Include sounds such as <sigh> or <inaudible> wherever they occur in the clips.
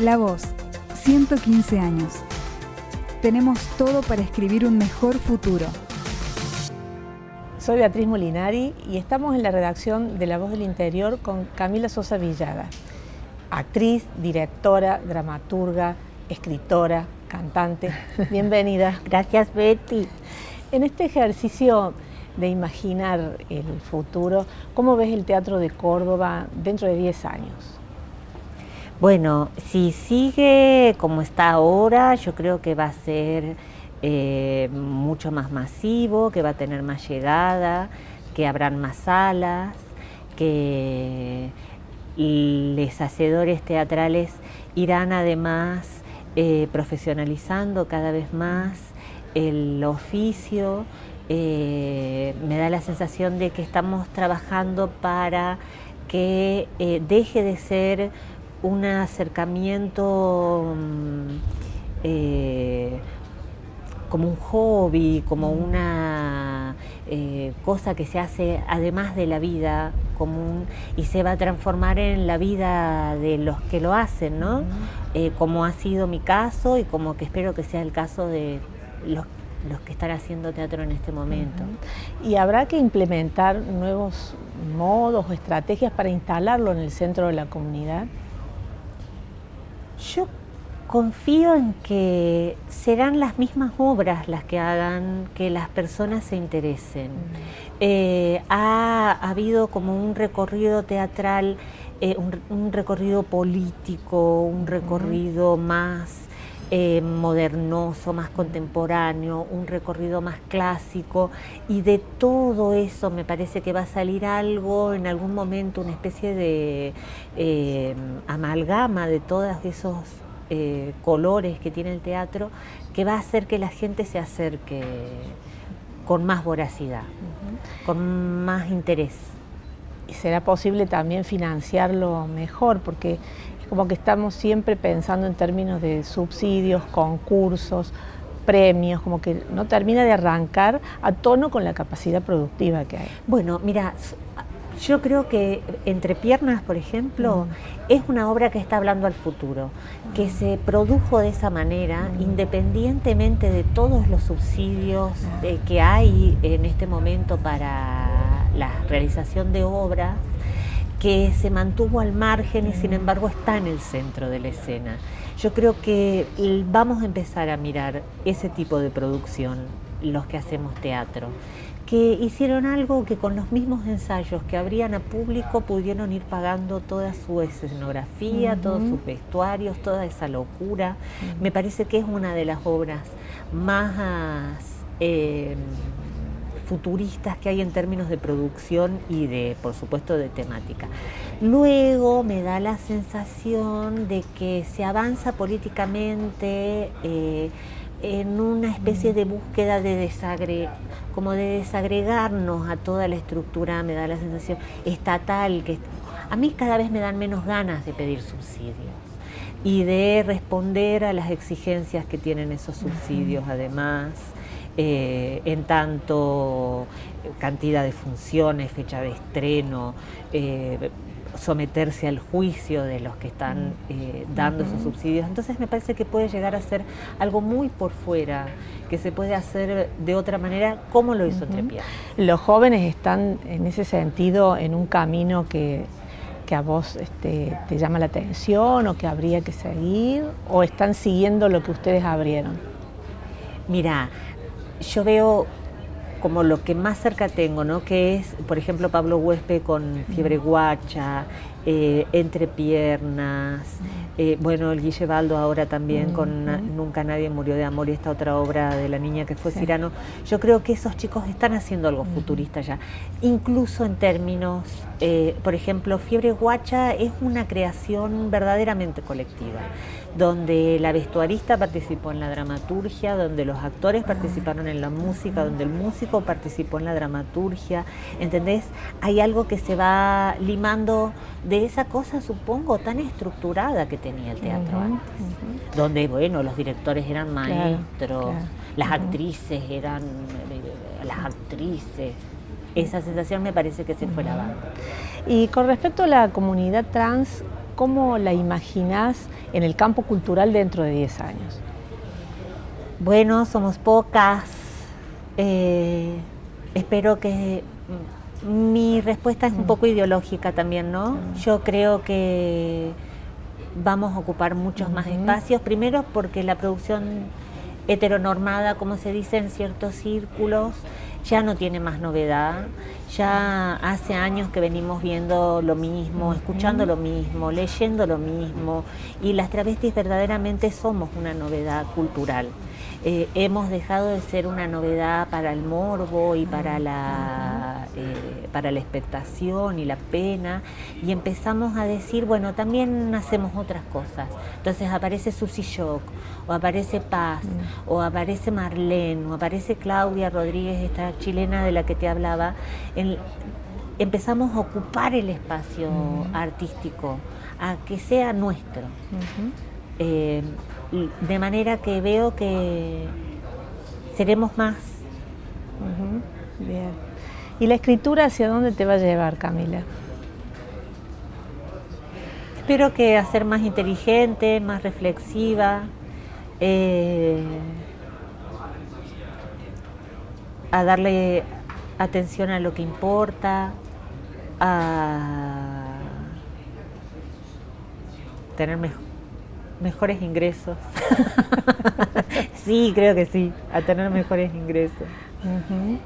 La Voz, 115 años. Tenemos todo para escribir un mejor futuro. Soy Beatriz Molinari y estamos en la redacción de La Voz del Interior con Camila Sosa Villada, actriz, directora, dramaturga, escritora, cantante. <laughs> Bienvenida. Gracias, Betty. En este ejercicio de imaginar el futuro, ¿cómo ves el Teatro de Córdoba dentro de 10 años? Bueno, si sigue como está ahora, yo creo que va a ser eh, mucho más masivo, que va a tener más llegada, que habrán más salas, que los hacedores teatrales irán además eh, profesionalizando cada vez más el oficio. Eh, me da la sensación de que estamos trabajando para que deje de ser un acercamiento mm, eh, como un hobby, como una eh, cosa que se hace además de la vida común y se va a transformar en la vida de los que lo hacen, ¿no? Eh, como ha sido mi caso y como que espero que sea el caso de los los que están haciendo teatro en este momento. Y habrá que implementar nuevos modos o estrategias para instalarlo en el centro de la comunidad. Yo confío en que serán las mismas obras las que hagan que las personas se interesen. Eh, ha, habido como un recorrido teatral, eh, un, recorrido político, un recorrido más eh, modernoso, más contemporáneo, un recorrido más clásico y de todo eso me parece que va a salir algo en algún momento, una especie de eh, amalgama de todos esos eh, colores que tiene el teatro que va a hacer que la gente se acerque con más voracidad, con más interés. Y será posible también financiarlo mejor, porque como que estamos siempre pensando en términos de subsidios, concursos, premios, como que no termina de arrancar a tono con la capacidad productiva que hay. Bueno, mira, yo creo que Entre Piernas, por ejemplo, es una obra que está hablando al futuro, que se produjo de esa manera, independientemente de todos los subsidios eh, que hay en este momento para la realización de obras que se mantuvo al margen y sin embargo está en el centro de la escena. Yo creo que vamos a empezar a mirar ese tipo de producción, los que hacemos teatro, que hicieron algo que con los mismos ensayos que abrían a público pudieron ir pagando toda su escenografía, todos sus vestuarios, toda esa locura. Me parece que es una de las obras más... Eh, futuristas que hay en términos de producción y de, por supuesto, de temática. Luego me da la sensación de que se avanza políticamente eh, en una especie de búsqueda de desagre, como de desagregarnos a toda la estructura, me da la sensación estatal, que a mí cada vez me dan menos ganas de pedir subsidios y de responder a las exigencias que tienen esos subsidios además. Eh, en tanto cantidad de funciones, fecha de estreno, eh, someterse al juicio de los que están mm. eh, dando esos subsidios. Entonces me parece que puede llegar a ser algo muy por fuera, que se puede hacer de otra manera como lo hizo uh Los jóvenes están en ese sentido en un camino que, a vos este, te llama la atención o que habría que seguir o están siguiendo lo que ustedes abrieron. Mira, yo veo como lo que más cerca tengo, ¿no? que es, por ejemplo, Pablo Huespe con Fiebre Guacha, eh, Entre Piernas, eh, bueno, el Guille Baldo ahora también con Nunca Nadie Murió de Amor y esta otra obra de la niña que fue Cirano. Yo creo que esos chicos están haciendo algo futurista ya, incluso en términos, eh, por ejemplo, Fiebre Guacha es una creación verdaderamente colectiva donde la vestuarista participó en la dramaturgia, donde los actores participaron en la música, donde el músico participó en la dramaturgia, ¿entendés? Hay algo que se va limando de esa cosa, supongo, tan estructurada que tenía el teatro antes, donde, bueno, los directores eran maestros, las actrices eran eh, las actrices. Esa sensación me parece que se fue lavando. Y con respecto a la comunidad trans, ¿cómo la imaginás en el campo cultural dentro de 10 años? Bueno, somos pocas. Eh, espero que mi respuesta es un mm. poco ideológica también, ¿no? Yo creo que vamos a ocupar muchos más espacios, primero porque la producción heteronormada, como se dice en ciertos círculos, ya no tiene más novedad, ya hace años que venimos viendo lo mismo, escuchando lo mismo, leyendo lo mismo, y las travestis verdaderamente somos una novedad cultural. Eh, hemos dejado de ser una novedad para el morbo y para la, eh, para la expectación y la pena y empezamos a decir, bueno, también hacemos otras cosas. Entonces aparece Susy Shock, o aparece Paz, mm. o aparece Marlene, o aparece Claudia Rodríguez, esta chilena de la que te hablaba. empezamos a ocupar el espacio mm. artístico, a que sea nuestro. Eh, de manera que veo que seremos más. Bien. ¿Y la escritura hacia dónde te va a llevar, Camila? Espero que a ser más inteligente, más reflexiva, eh, a darle atención a lo que importa, a tener mejor mejores ingresos. <laughs> sí, creo que sí, a tener mejores ingresos.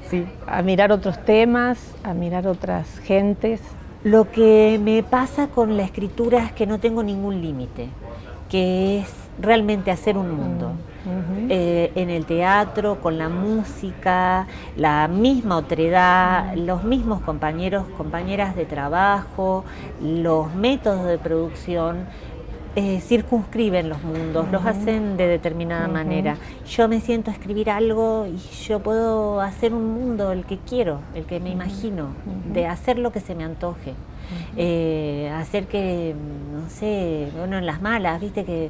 Sí. A mirar otros temas, a mirar otras gentes. Lo que me pasa con la escritura es que no tengo ningún límite, que es realmente hacer un mundo. Eh, en el teatro, con la música, la misma otredad, los mismos compañeros, compañeras de trabajo, los métodos de producción eh, circunscriben los mundos, los hacen de determinada manera. Yo me siento a escribir algo y yo puedo hacer un mundo el que quiero, el que me imagino, de hacer lo que se me antoje. Eh, hacer que, no sé, bueno, en las malas, viste que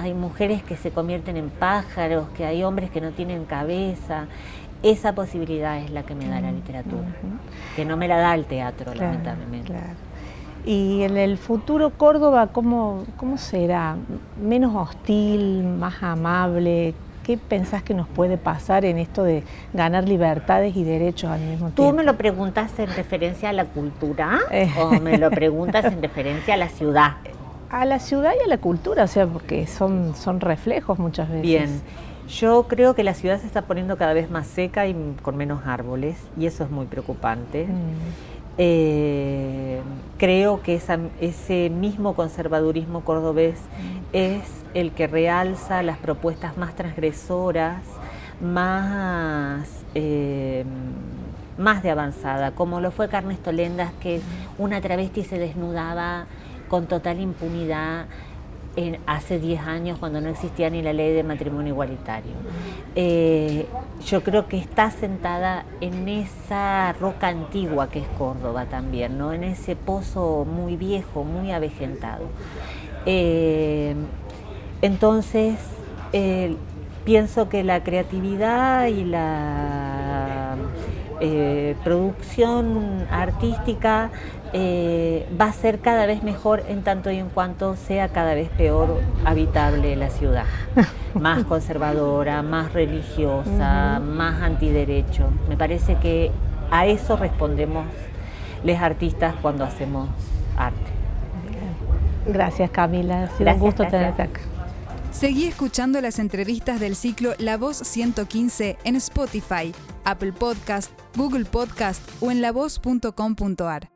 hay mujeres que se convierten en pájaros, que hay hombres que no tienen cabeza. Esa posibilidad es la que me da la literatura, que no me la da el teatro, lamentablemente. Y en el futuro Córdoba, ¿cómo, ¿cómo será? ¿Menos hostil, más amable? ¿Qué pensás que nos puede pasar en esto de ganar libertades y derechos al mismo tiempo? ¿Tú me lo preguntas en referencia a la cultura eh. o me lo preguntas en referencia a la ciudad? A la ciudad y a la cultura, o sea, porque son, son reflejos muchas veces. Bien, yo creo que la ciudad se está poniendo cada vez más seca y con menos árboles y eso es muy preocupante. Mm. Eh, creo que ese mismo conservadurismo cordobés es el que realza las propuestas más transgresoras, más, eh, más de avanzada, como lo fue Carnes Tolendas, que una travesti se desnudaba con total impunidad hace 10 años cuando no existía ni la ley de matrimonio igualitario. Eh, yo creo que está sentada en esa roca antigua que es Córdoba también, ¿no? en ese pozo muy viejo, muy avejentado. Eh, entonces, eh, pienso que la creatividad y la producción artística eh, va a ser cada vez mejor en tanto y en cuanto sea cada vez peor habitable la ciudad. <laughs> Más conservadora, más religiosa, más antiderecho. Me parece que a eso respondemos los artistas cuando hacemos arte. Gracias Camila, ha sido un gusto tenerte acá. Seguí escuchando las entrevistas del ciclo La Voz 115 en Spotify, Apple Podcast, Google Podcast o en lavoz.com.ar.